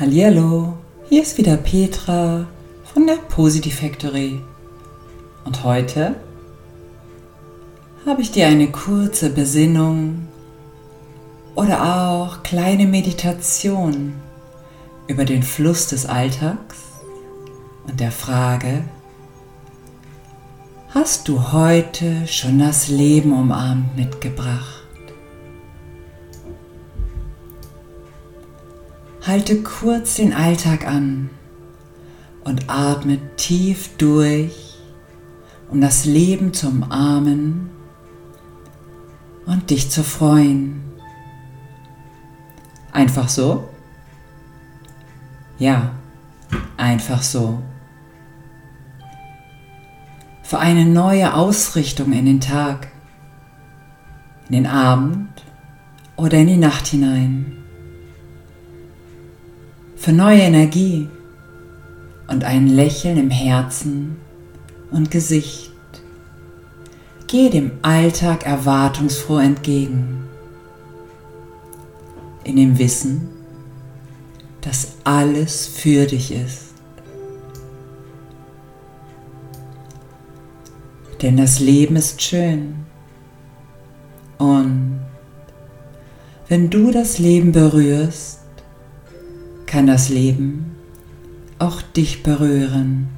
Hallihallo, hier ist wieder Petra von der Positive Factory. Und heute habe ich dir eine kurze Besinnung oder auch kleine Meditation über den Fluss des Alltags und der Frage, hast du heute schon das Leben umarmt mitgebracht? Halte kurz den Alltag an und atme tief durch, um das Leben zu umarmen und dich zu freuen. Einfach so? Ja, einfach so. Für eine neue Ausrichtung in den Tag, in den Abend oder in die Nacht hinein für neue Energie und ein Lächeln im Herzen und Gesicht. Geh dem Alltag erwartungsfroh entgegen, in dem Wissen, dass alles für dich ist. Denn das Leben ist schön und wenn du das Leben berührst, kann das Leben auch dich berühren.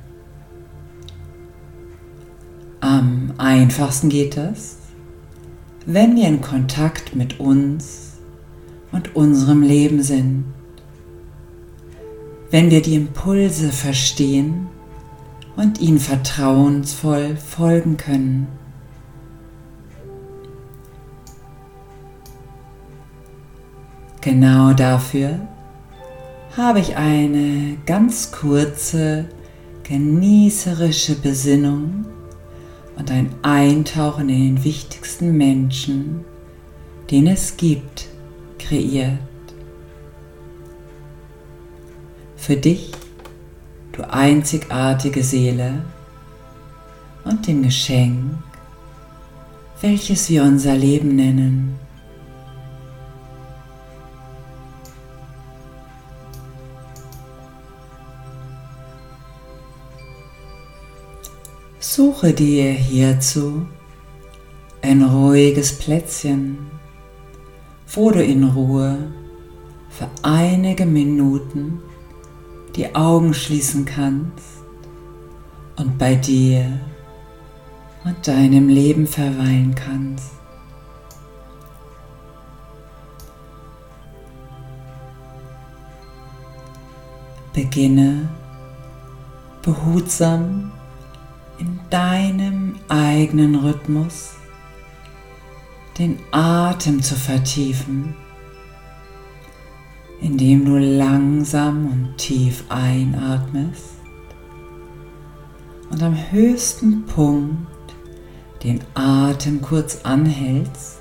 Am einfachsten geht das, wenn wir in Kontakt mit uns und unserem Leben sind. Wenn wir die Impulse verstehen und ihnen vertrauensvoll folgen können. Genau dafür habe ich eine ganz kurze, genießerische Besinnung und ein Eintauchen in den wichtigsten Menschen, den es gibt, kreiert. Für dich, du einzigartige Seele, und dem Geschenk, welches wir unser Leben nennen. Suche dir hierzu ein ruhiges Plätzchen, wo du in Ruhe für einige Minuten die Augen schließen kannst und bei dir und deinem Leben verweilen kannst. Beginne behutsam in deinem eigenen Rhythmus den Atem zu vertiefen, indem du langsam und tief einatmest und am höchsten Punkt den Atem kurz anhältst,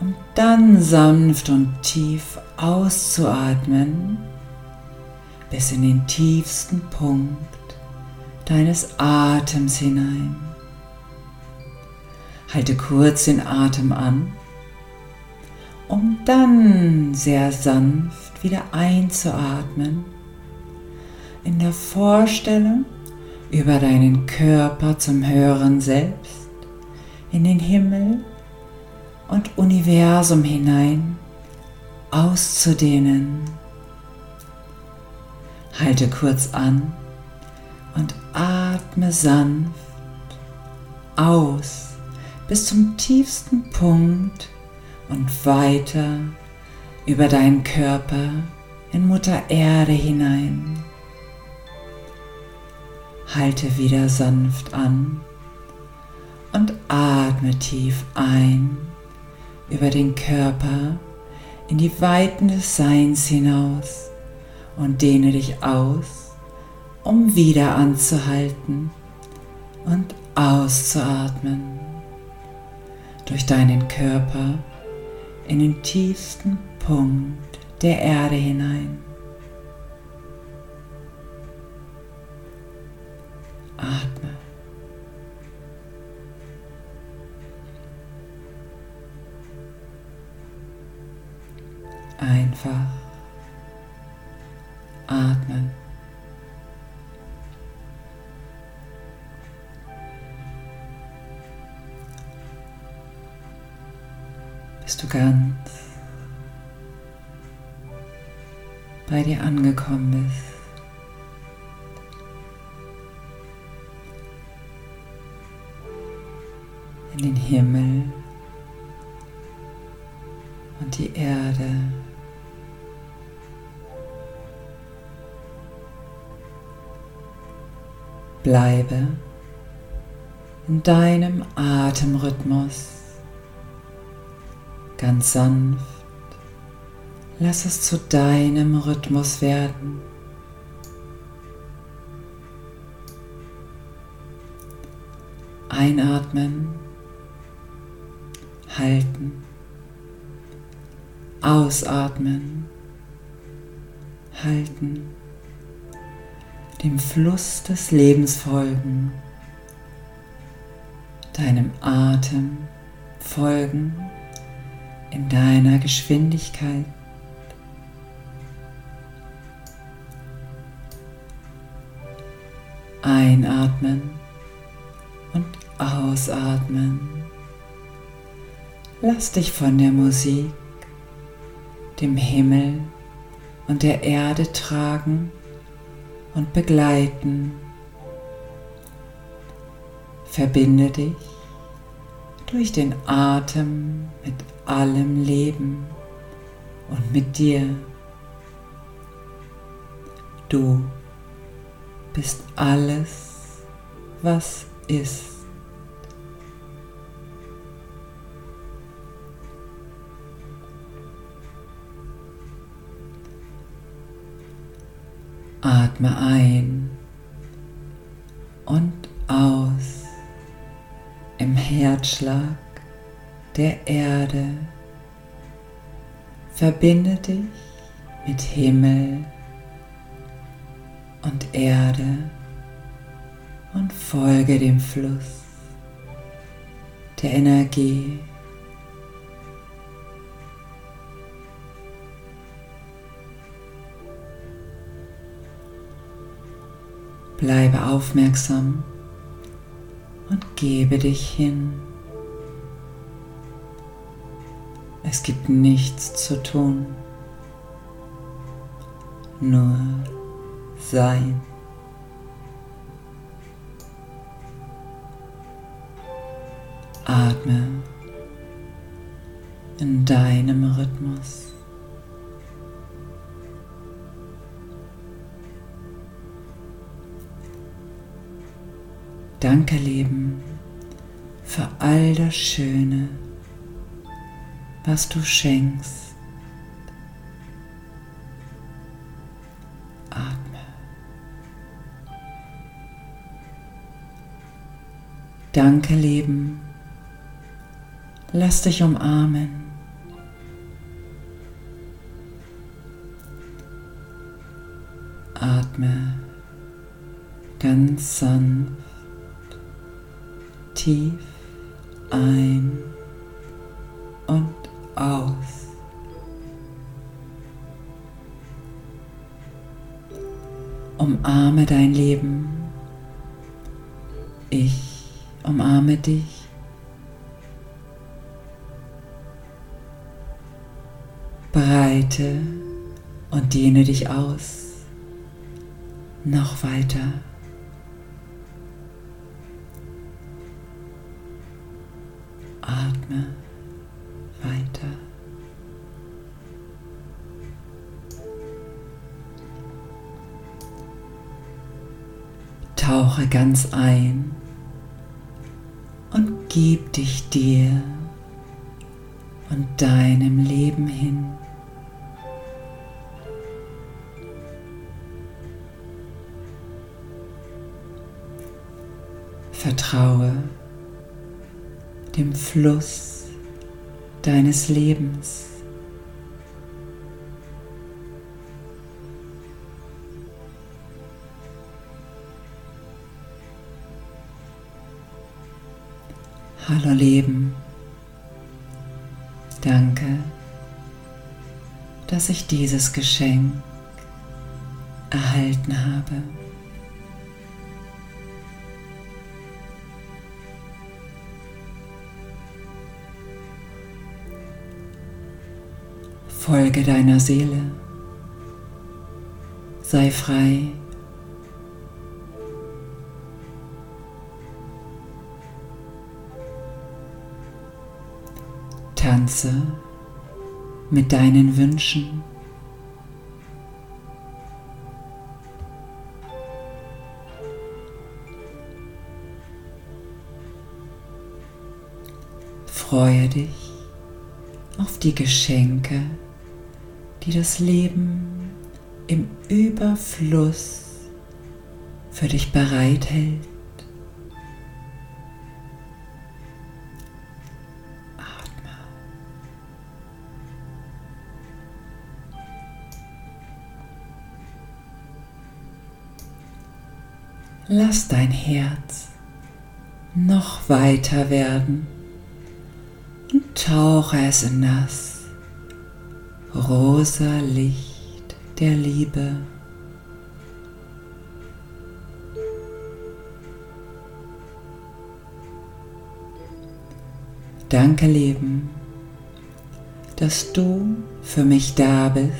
um dann sanft und tief auszuatmen bis in den tiefsten Punkt deines Atems hinein. Halte kurz den Atem an, um dann sehr sanft wieder einzuatmen, in der Vorstellung über deinen Körper zum höheren Selbst, in den Himmel und Universum hinein auszudehnen. Halte kurz an und atme sanft aus bis zum tiefsten Punkt und weiter über deinen Körper in Mutter Erde hinein. Halte wieder sanft an und atme tief ein über den Körper in die Weiten des Seins hinaus und dehne dich aus um wieder anzuhalten und auszuatmen durch deinen Körper in den tiefsten Punkt der Erde hinein. Ganz bei dir angekommen bist. In den Himmel und die Erde. Bleibe in deinem Atemrhythmus ganz sanft. Lass es zu deinem Rhythmus werden. Einatmen, halten, ausatmen, halten, dem Fluss des Lebens folgen, deinem Atem folgen in deiner Geschwindigkeit. Einatmen und ausatmen. Lass dich von der Musik, dem Himmel und der Erde tragen und begleiten. Verbinde dich durch den Atem mit allem Leben und mit dir. Du bist alles, was ist. Atme ein und aus Herzschlag der Erde. Verbinde dich mit Himmel und Erde und folge dem Fluss der Energie. Bleibe aufmerksam und gebe dich hin. Es gibt nichts zu tun, nur sein. Atme in deinem Rhythmus. Danke, Leben, für all das Schöne, was du schenkst. Danke, Leben. Lass dich umarmen. Atme ganz sanft, tief ein und aus. Umarme dein Leben. Ich umarme dich. Breite und dehne dich aus. Noch weiter. Atme weiter. Tauche ganz ein und gib dich dir und deinem Leben hin. Vertraue dem Fluss deines Lebens. Hallo Leben, danke, dass ich dieses Geschenk erhalten habe. Folge deiner Seele. Sei frei. Tanze mit deinen Wünschen. Freue dich auf die Geschenke, die das Leben im Überfluss für dich bereithält. Lass dein Herz noch weiter werden und tauche es in das rosa Licht der Liebe. Danke, Leben, dass du für mich da bist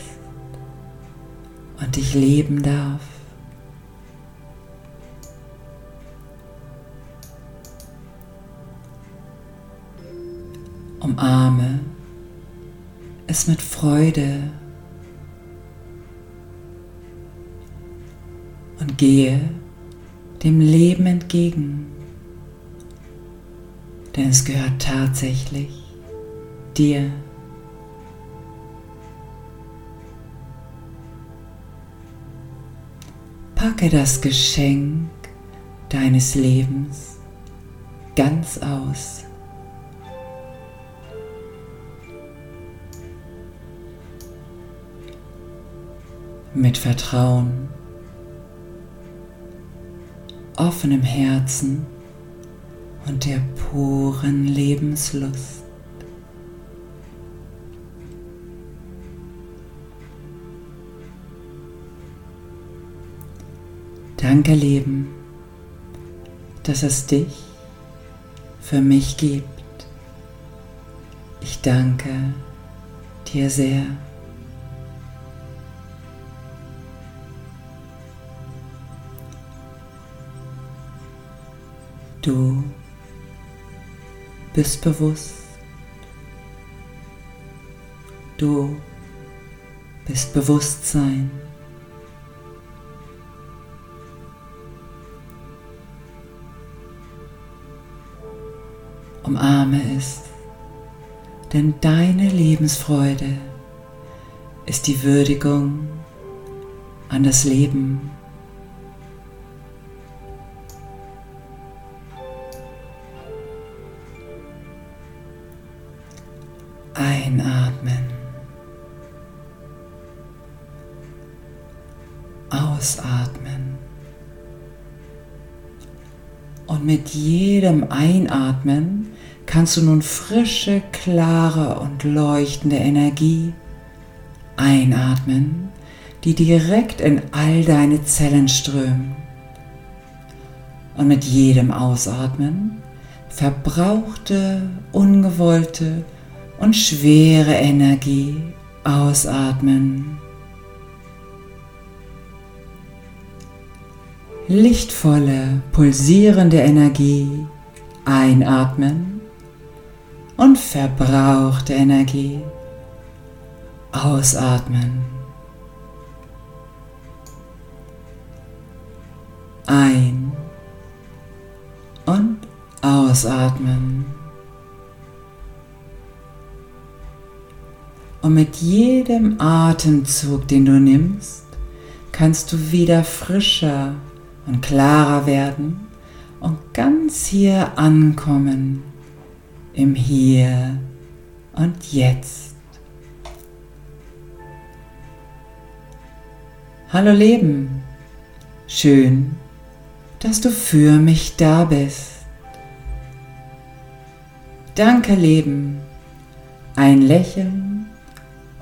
und ich leben darf. Umarme es mit Freude und gehe dem Leben entgegen, denn es gehört tatsächlich dir. Packe das Geschenk deines Lebens ganz aus. Mit Vertrauen, offenem Herzen und der puren Lebenslust. Danke, Leben, dass es dich für mich gibt. Ich danke dir sehr. Du bist bewusst. Du bist Bewusstsein. Umarme es, denn deine Lebensfreude ist die Würdigung an das Leben. Einatmen. Ausatmen. Und mit jedem Einatmen kannst du nun frische, klare und leuchtende Energie einatmen, die direkt in all deine Zellen strömt. Und mit jedem Ausatmen verbrauchte, ungewollte und schwere Energie ausatmen. Lichtvolle, pulsierende Energie einatmen und verbrauchte Energie ausatmen. Ein und ausatmen. Und mit jedem Atemzug, den du nimmst, kannst du wieder frischer und klarer werden und ganz hier ankommen im Hier und Jetzt. Hallo Leben, schön, dass du für mich da bist. Danke Leben, ein Lächeln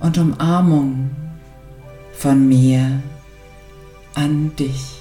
und Umarmung von mir an dich.